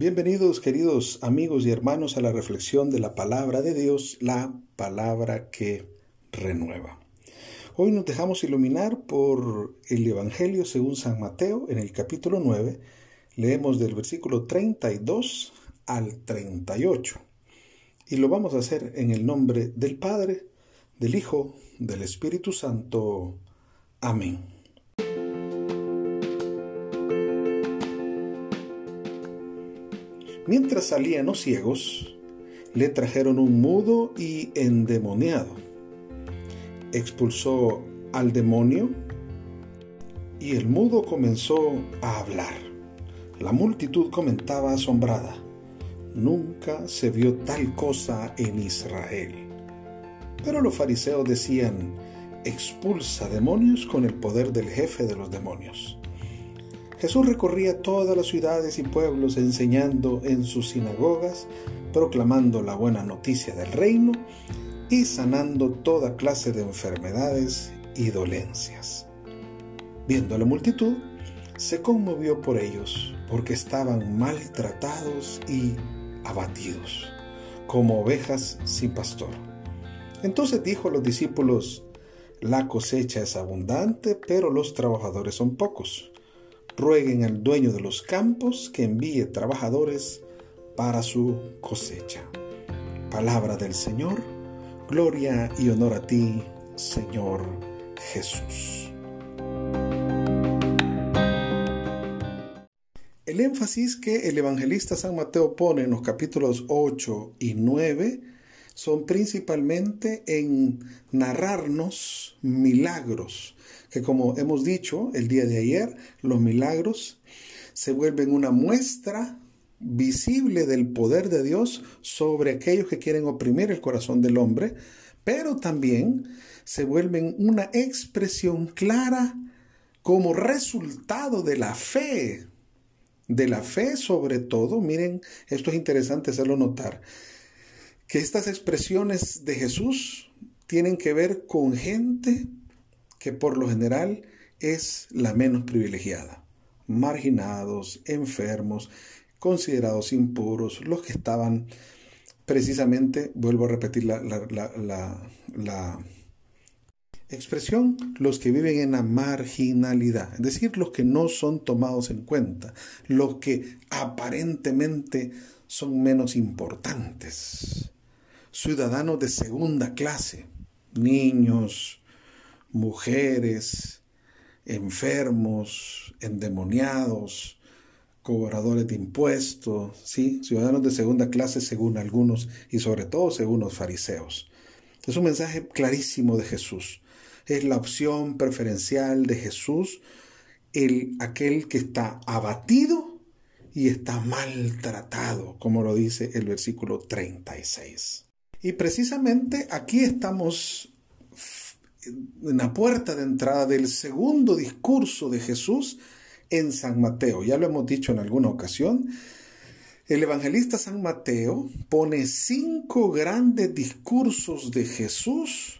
Bienvenidos queridos amigos y hermanos a la reflexión de la palabra de Dios, la palabra que renueva. Hoy nos dejamos iluminar por el Evangelio según San Mateo en el capítulo 9. Leemos del versículo 32 al 38. Y lo vamos a hacer en el nombre del Padre, del Hijo, del Espíritu Santo. Amén. Mientras salían los ciegos, le trajeron un mudo y endemoniado. Expulsó al demonio y el mudo comenzó a hablar. La multitud comentaba asombrada, nunca se vio tal cosa en Israel. Pero los fariseos decían, expulsa demonios con el poder del jefe de los demonios. Jesús recorría todas las ciudades y pueblos enseñando en sus sinagogas, proclamando la buena noticia del reino y sanando toda clase de enfermedades y dolencias. Viendo a la multitud, se conmovió por ellos, porque estaban maltratados y abatidos, como ovejas sin pastor. Entonces dijo a los discípulos, la cosecha es abundante, pero los trabajadores son pocos rueguen al dueño de los campos que envíe trabajadores para su cosecha. Palabra del Señor, gloria y honor a ti, Señor Jesús. El énfasis que el evangelista San Mateo pone en los capítulos 8 y 9 son principalmente en narrarnos milagros, que como hemos dicho el día de ayer, los milagros se vuelven una muestra visible del poder de Dios sobre aquellos que quieren oprimir el corazón del hombre, pero también se vuelven una expresión clara como resultado de la fe, de la fe sobre todo, miren, esto es interesante hacerlo notar, que estas expresiones de Jesús tienen que ver con gente que por lo general es la menos privilegiada. Marginados, enfermos, considerados impuros, los que estaban precisamente, vuelvo a repetir la, expresión, los que viven en la marginalidad, es decir, los que no son tomados en cuenta, los que aparentemente son menos importantes, ciudadanos de segunda clase, niños, mujeres, enfermos, endemoniados, cobradores de impuestos, ¿sí? ciudadanos de segunda clase según algunos y sobre todo según los fariseos. Es un mensaje clarísimo de Jesús. Es la opción preferencial de Jesús, el, aquel que está abatido y está maltratado, como lo dice el versículo 36. Y precisamente aquí estamos en la puerta de entrada del segundo discurso de Jesús en San Mateo. Ya lo hemos dicho en alguna ocasión. El evangelista San Mateo pone cinco grandes discursos de Jesús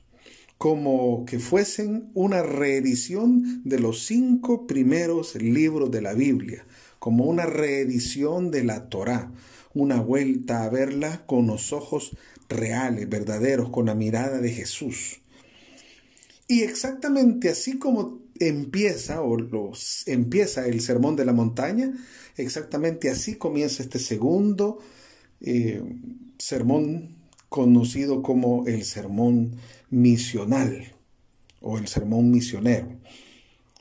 como que fuesen una reedición de los cinco primeros libros de la Biblia, como una reedición de la Torá, una vuelta a verla con los ojos reales, verdaderos, con la mirada de Jesús. Y exactamente así como empieza o los, empieza el sermón de la montaña, exactamente así comienza este segundo eh, sermón conocido como el sermón misional o el sermón misionero.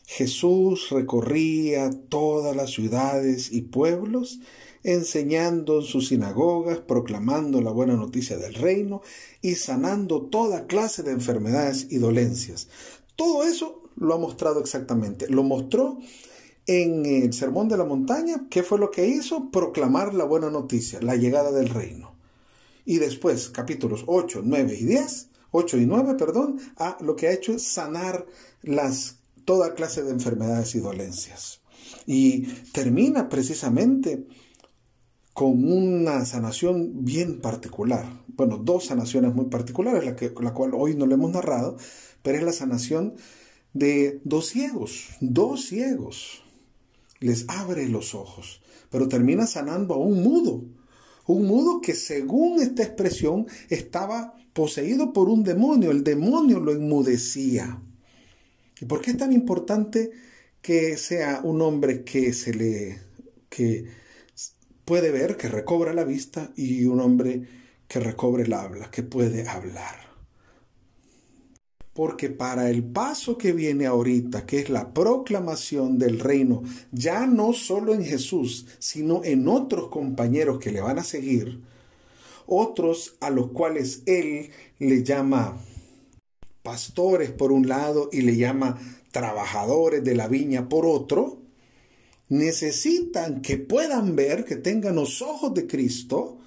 Jesús recorría todas las ciudades y pueblos enseñando en sus sinagogas, proclamando la buena noticia del reino y sanando toda clase de enfermedades y dolencias. Todo eso lo ha mostrado exactamente. Lo mostró en el Sermón de la Montaña. ¿Qué fue lo que hizo? Proclamar la buena noticia, la llegada del reino. Y después, capítulos 8, 9 y 10, 8 y 9, perdón, a lo que ha hecho es sanar las, toda clase de enfermedades y dolencias. Y termina precisamente con una sanación bien particular. Bueno, dos sanaciones muy particulares, la, que, la cual hoy no le hemos narrado, pero es la sanación de dos ciegos, dos ciegos, les abre los ojos, pero termina sanando a un mudo, un mudo que según esta expresión estaba poseído por un demonio, el demonio lo enmudecía. ¿Y por qué es tan importante que sea un hombre que se le que puede ver, que recobra la vista y un hombre que recobre el habla, que puede hablar? Porque para el paso que viene ahorita, que es la proclamación del reino, ya no solo en Jesús, sino en otros compañeros que le van a seguir, otros a los cuales Él le llama pastores por un lado y le llama trabajadores de la viña por otro, necesitan que puedan ver, que tengan los ojos de Cristo,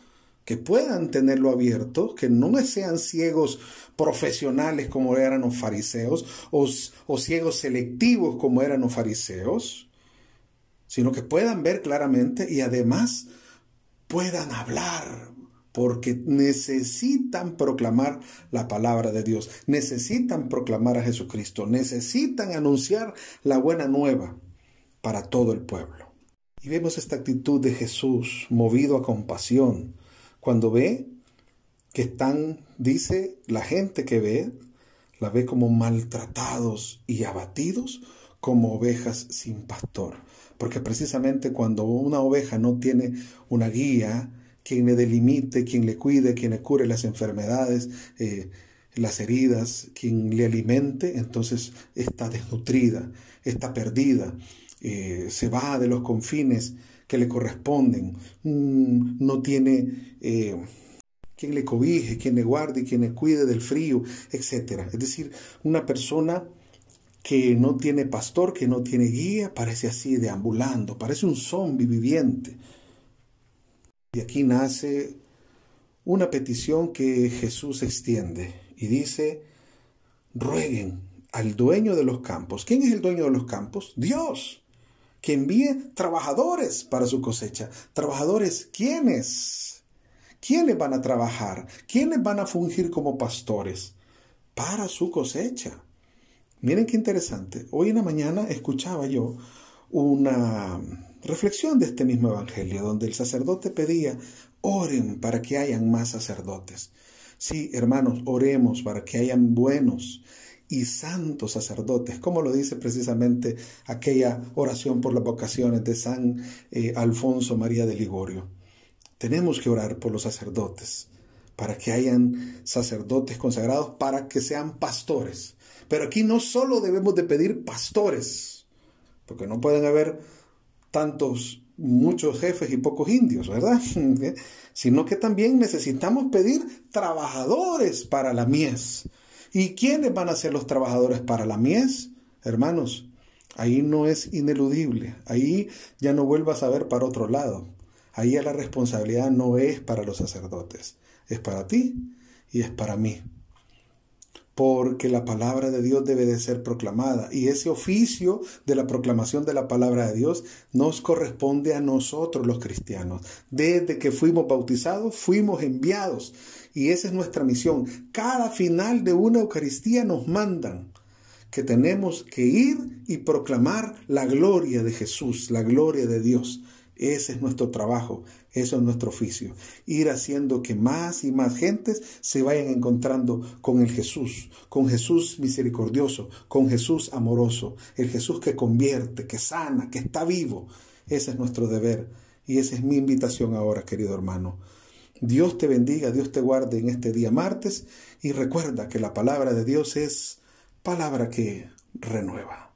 que puedan tenerlo abierto, que no sean ciegos profesionales como eran los fariseos o, ciegos selectivos como eran los fariseos, sino que puedan ver claramente y además puedan hablar, porque necesitan proclamar la palabra de Dios, necesitan proclamar a Jesucristo, necesitan anunciar la buena nueva para todo el pueblo. Y vemos esta actitud de Jesús movido a compasión, cuando ve que están, dice la gente que ve, la ve como maltratados y abatidos como ovejas sin pastor. Porque precisamente cuando una oveja no tiene una guía, quien le delimite, quien le cuide, quien le cure las enfermedades, eh, las heridas, quien le alimente, entonces está desnutrida, está perdida, eh, se va de los confines que le corresponden, mm, no tiene eh, quien le cobije, quien le guarde, quien le cuide del frío, etc. Es decir, una persona que no tiene pastor, que no tiene guía, parece así deambulando, parece un zombi viviente. Y aquí nace una petición que Jesús extiende y dice, rueguen al dueño de los campos. ¿Quién es el dueño de los campos? Dios que envíe trabajadores para su cosecha. Trabajadores, ¿quiénes? ¿Quiénes van a trabajar? ¿Quiénes van a fungir como pastores? Para su cosecha. Miren qué interesante. Hoy en la mañana escuchaba yo una reflexión de este mismo evangelio, donde el sacerdote pedía, oren para que hayan más sacerdotes. Sí, hermanos, oremos para que hayan buenos y santos sacerdotes, como lo dice precisamente aquella oración por las vocaciones de San eh, Alfonso María de Ligorio. Tenemos que orar por los sacerdotes, para que hayan sacerdotes consagrados, para que sean pastores. Pero aquí no solo debemos de pedir pastores, porque no pueden haber tantos, muchos jefes y pocos indios, ¿verdad? Sino que también necesitamos pedir trabajadores para la mies ¿Y quiénes van a ser los trabajadores para la mies? Hermanos, ahí no es ineludible. Ahí ya no vuelvas a ver para otro lado. Ahí la responsabilidad no es para los sacerdotes, es para ti y es para mí. Porque la palabra de Dios debe de ser proclamada y ese oficio de la proclamación de la palabra de Dios nos corresponde a nosotros los cristianos. Desde que fuimos bautizados, fuimos enviados y esa es nuestra misión. Cada final de una Eucaristía nos mandan que tenemos que ir y proclamar la gloria de Jesús, la gloria de Dios. Ese es nuestro trabajo, eso es nuestro oficio. Ir haciendo que más y más gentes se vayan encontrando con el Jesús, con Jesús misericordioso, con Jesús amoroso, el Jesús que convierte, que sana, que está vivo. Ese es nuestro deber y esa es mi invitación ahora, querido hermano. Dios te bendiga, Dios te guarde en este día martes y recuerda que la palabra de Dios es palabra que renueva.